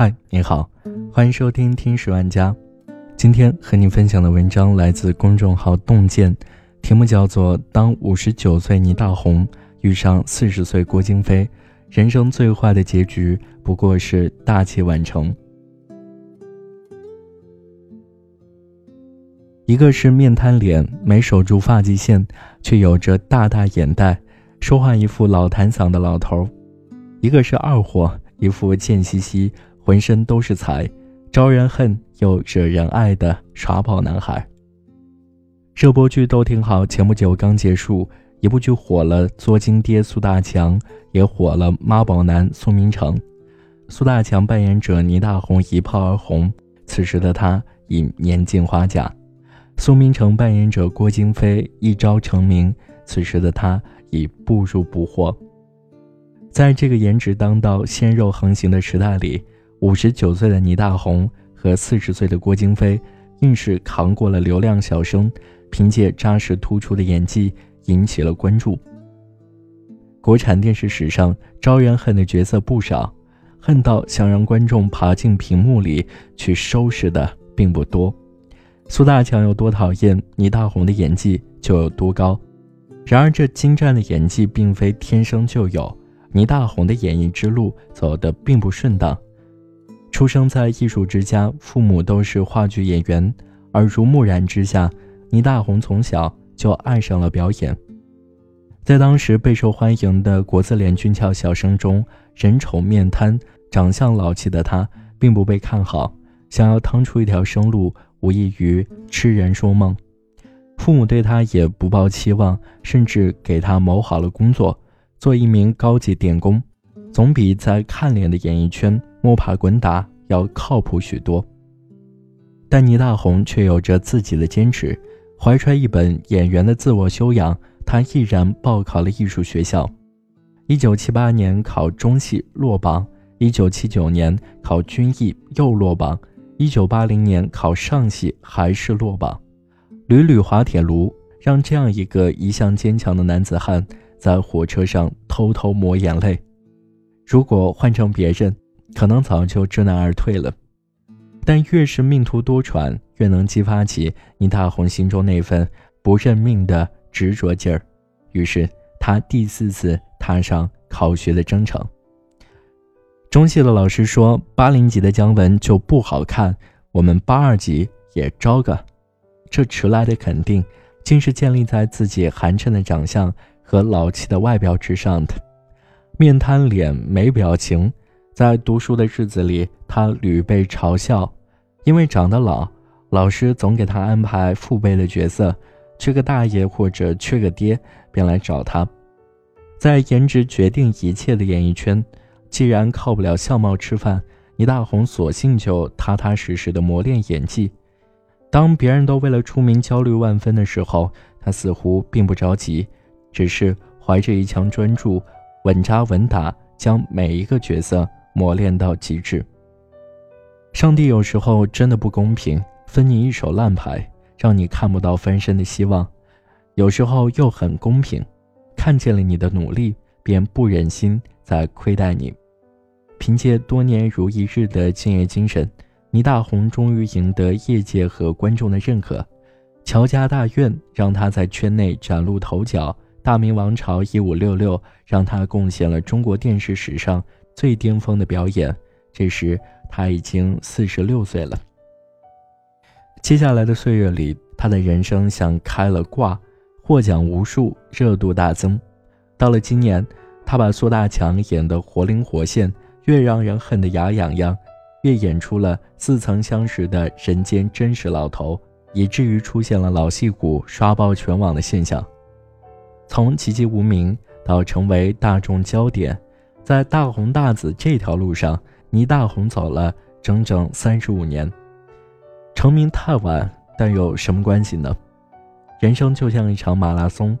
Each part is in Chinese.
嗨，你好，欢迎收听听十万家。今天和你分享的文章来自公众号洞见，题目叫做《当五十九岁倪大红遇上四十岁郭京飞，人生最坏的结局不过是大器晚成》。一个是面瘫脸，没守住发际线，却有着大大眼袋，说话一副老痰嗓的老头；一个是二货，一副贱兮兮。浑身都是财，招人恨又惹人爱的耍宝男孩。热播剧都挺好，前不久刚结束，一部剧火了，作精爹苏大强也火了，妈宝男苏明成。苏大强扮演者倪大红一炮而红，此时的他已年近花甲；苏明成扮演者郭京飞一朝成名，此时的他已步入不惑。在这个颜值当道、鲜肉横行的时代里。五十九岁的倪大红和四十岁的郭京飞，硬是扛过了流量小生，凭借扎实突出的演技引起了关注。国产电视史上招人恨的角色不少，恨到想让观众爬进屏幕里去收拾的并不多。苏大强有多讨厌，倪大红的演技就有多高。然而，这精湛的演技并非天生就有，倪大红的演艺之路走得并不顺当。出生在艺术之家，父母都是话剧演员，耳濡目染之下，倪大红从小就爱上了表演。在当时备受欢迎的国字脸俊俏小生中，人丑面瘫、长相老气的他并不被看好，想要趟出一条生路，无异于痴人说梦。父母对他也不抱期望，甚至给他谋好了工作，做一名高级电工，总比在看脸的演艺圈。摸爬滚打要靠谱许多，但倪大红却有着自己的坚持，怀揣一本演员的自我修养，他毅然报考了艺术学校。一九七八年考中戏落榜，一九七九年考军艺又落榜，一九八零年考上戏还是落榜，屡屡滑铁卢，让这样一个一向坚强的男子汉在火车上偷偷抹眼泪。如果换成别人，可能早就知难而退了，但越是命途多舛，越能激发起倪大红心中那份不认命的执着劲儿。于是他第四次踏上考学的征程。中戏的老师说，八零级的姜文就不好看，我们八二级也招个。这迟来的肯定，竟是建立在自己寒碜的长相和老气的外表之上的，面瘫脸，没表情。在读书的日子里，他屡被嘲笑，因为长得老，老师总给他安排父辈的角色，缺个大爷或者缺个爹，便来找他。在颜值决定一切的演艺圈，既然靠不了相貌吃饭，倪大红索性就踏踏实实的磨练演技。当别人都为了出名焦虑万分的时候，他似乎并不着急，只是怀着一腔专注，稳扎稳打，将每一个角色。磨练到极致。上帝有时候真的不公平，分你一手烂牌，让你看不到翻身的希望；有时候又很公平，看见了你的努力，便不忍心再亏待你。凭借多年如一日的敬业精神，倪大红终于赢得业界和观众的认可。乔家大院让他在圈内崭露头角，《大明王朝一五六六》让他贡献了中国电视史上。最巅峰的表演，这时他已经四十六岁了。接下来的岁月里，他的人生像开了挂，获奖无数，热度大增。到了今年，他把苏大强演得活灵活现，越让人恨得牙痒痒，越演出了似曾相识的人间真实老头，以至于出现了老戏骨刷爆全网的现象。从籍籍无名到成为大众焦点。在大红大紫这条路上，倪大红走了整整三十五年，成名太晚，但有什么关系呢？人生就像一场马拉松，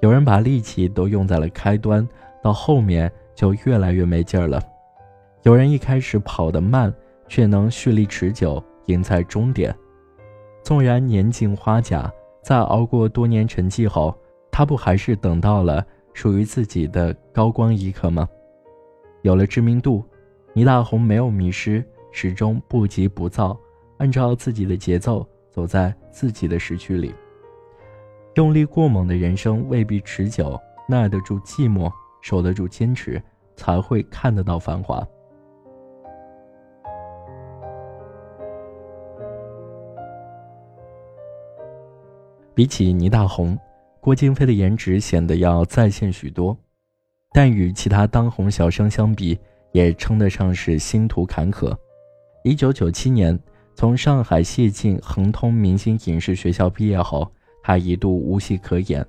有人把力气都用在了开端，到后面就越来越没劲儿了；有人一开始跑得慢，却能蓄力持久，赢在终点。纵然年近花甲，在熬过多年沉寂后，他不还是等到了属于自己的高光一刻吗？有了知名度，倪大红没有迷失，始终不急不躁，按照自己的节奏走在自己的时区里。用力过猛的人生未必持久，耐得住寂寞，守得住坚持，才会看得到繁华。比起倪大红，郭京飞的颜值显得要在线许多，但与其他当红小生相比，也称得上是星途坎坷。一九九七年，从上海谢晋恒通明星影视学校毕业后，他一度无戏可演。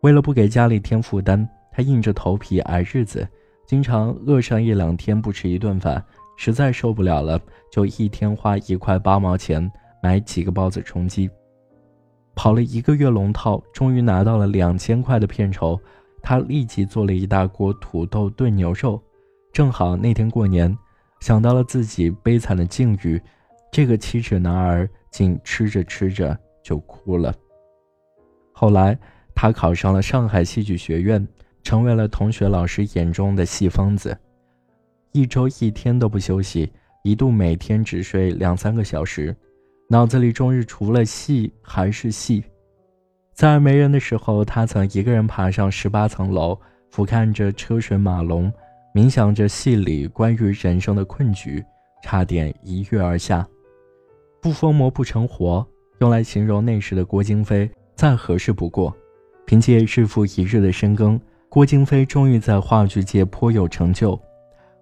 为了不给家里添负担，他硬着头皮挨日子，经常饿上一两天不吃一顿饭，实在受不了了，就一天花一块八毛钱买几个包子充饥。跑了一个月龙套，终于拿到了两千块的片酬。他立即做了一大锅土豆炖牛肉，正好那天过年，想到了自己悲惨的境遇，这个七尺男儿竟吃着吃着就哭了。后来，他考上了上海戏剧学院，成为了同学老师眼中的戏疯子，一周一天都不休息，一度每天只睡两三个小时。脑子里终日除了戏还是戏，在没人的时候，他曾一个人爬上十八层楼，俯瞰着车水马龙，冥想着戏里关于人生的困局，差点一跃而下。不疯魔不成活，用来形容那时的郭京飞再合适不过。凭借日复一日的深耕，郭京飞终于在话剧界颇有成就，《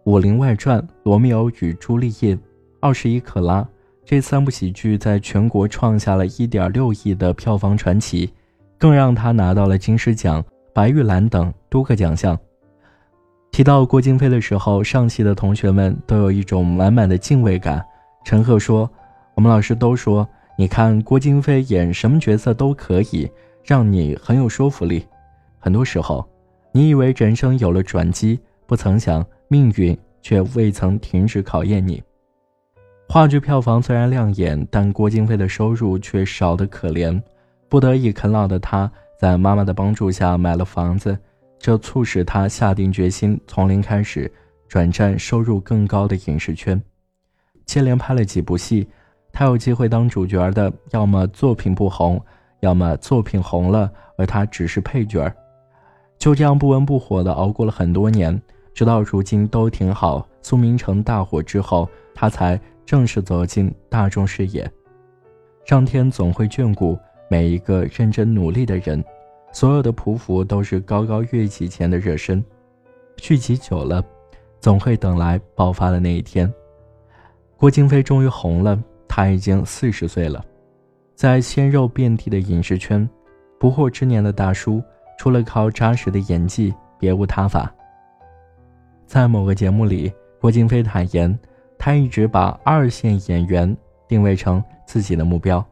武林外传》《罗密欧与朱丽叶》《二十一克拉》。这三部喜剧在全国创下了一点六亿的票房传奇，更让他拿到了金狮奖、白玉兰等多个奖项。提到郭京飞的时候，上戏的同学们都有一种满满的敬畏感。陈赫说：“我们老师都说，你看郭京飞演什么角色都可以，让你很有说服力。很多时候，你以为人生有了转机，不曾想命运却未曾停止考验你。”话剧票房虽然亮眼，但郭京飞的收入却少得可怜。不得已啃老的他，在妈妈的帮助下买了房子，这促使他下定决心从零开始，转战收入更高的影视圈。接连拍了几部戏，他有机会当主角的，要么作品不红，要么作品红了，而他只是配角。就这样不温不火的熬过了很多年，直到如今都挺好。苏明成大火之后，他才。正式走进大众视野，上天总会眷顾每一个认真努力的人。所有的匍匐都是高高跃起前的热身，聚集久了，总会等来爆发的那一天。郭京飞终于红了，他已经四十岁了，在鲜肉遍地的影视圈，不惑之年的大叔，除了靠扎实的演技，别无他法。在某个节目里，郭京飞坦言。他一直把二线演员定位成自己的目标，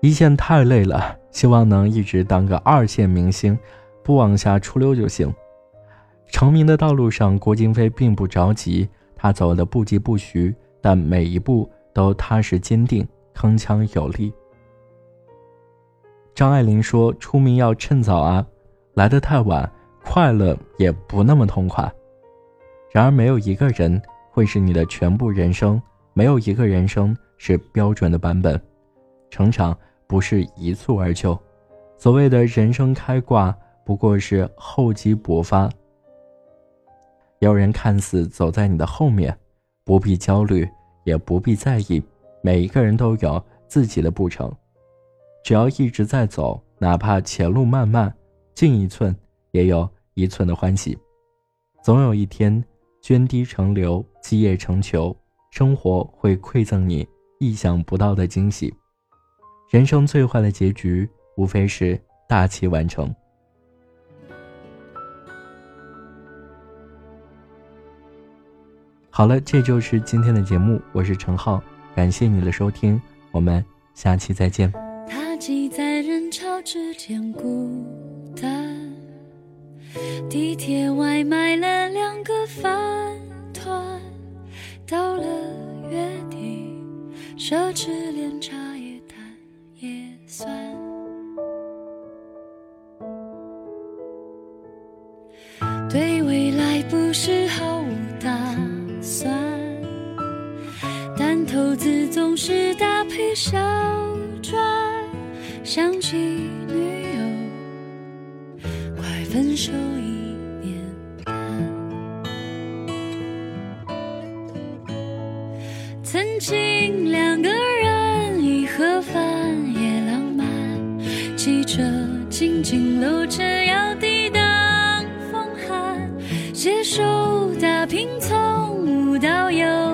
一线太累了，希望能一直当个二线明星，不往下出溜就行。成名的道路上，郭京飞并不着急，他走的不疾不徐，但每一步都踏实坚定，铿锵有力。张爱玲说：“出名要趁早啊，来得太晚，快乐也不那么痛快。”然而，没有一个人。会是你的全部人生，没有一个人生是标准的版本。成长不是一蹴而就，所谓的人生开挂，不过是厚积薄发。有人看似走在你的后面，不必焦虑，也不必在意。每一个人都有自己的步程，只要一直在走，哪怕前路漫漫，进一寸也有一寸的欢喜。总有一天。涓滴成流，积液成球，生活会馈赠你意想不到的惊喜。人生最坏的结局，无非是大器晚成。好了，这就是今天的节目，我是陈浩，感谢你的收听，我们下期再见。他挤在人潮之间孤单。地铁外买了两个饭团，到了月底，奢侈连茶算。对未来不是毫无打算，但投资总是搭配小船，想起女友，快分手静静搂着，要抵挡风寒，携手打拼，从无到有。